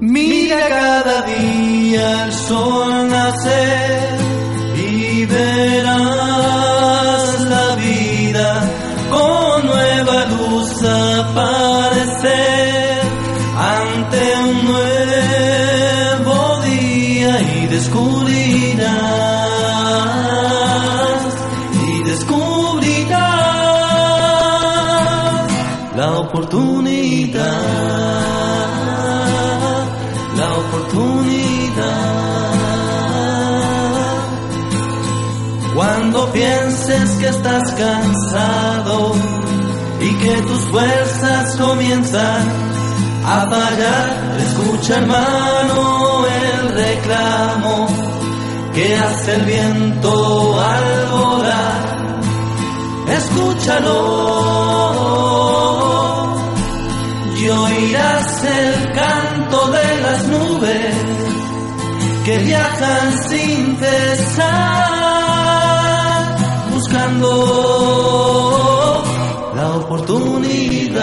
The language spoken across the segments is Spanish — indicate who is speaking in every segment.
Speaker 1: Mira cada día el sol nacer y verás la vida con nueva luz aparecer ante un nuevo día y descubrirás y descubrirás la oportunidad estás cansado y que tus fuerzas comienzan a fallar, escucha hermano el reclamo que hace el viento al volar. Escúchalo. Y oirás el canto de las nubes que viajan sin cesar buscando la oportunidad,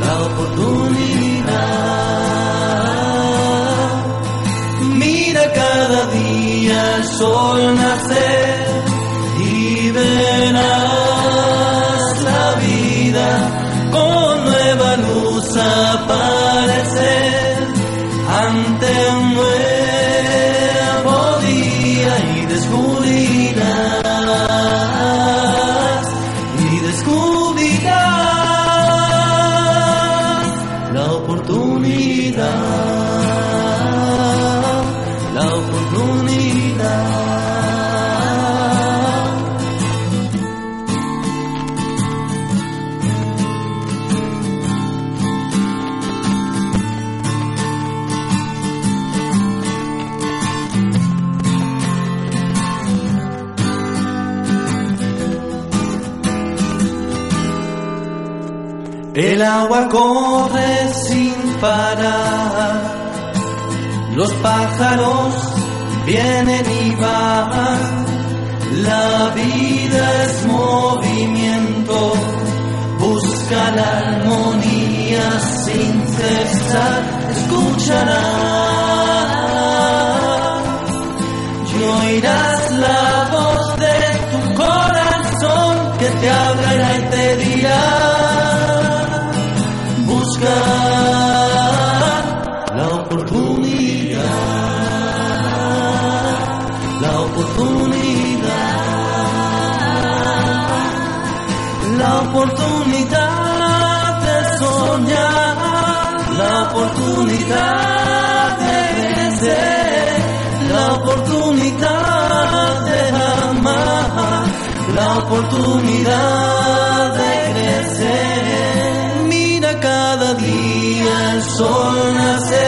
Speaker 1: la oportunidad. Mira cada día el sol nacer descubrirás y descubrirás la oportunidad El agua corre sin parar, los pájaros vienen y van, la vida es movimiento, busca la armonía sin cesar, escucharás la oportunidad de soñar, la oportunidad de crecer, la oportunidad de amar, la oportunidad de crecer. Mira cada día el sol nacer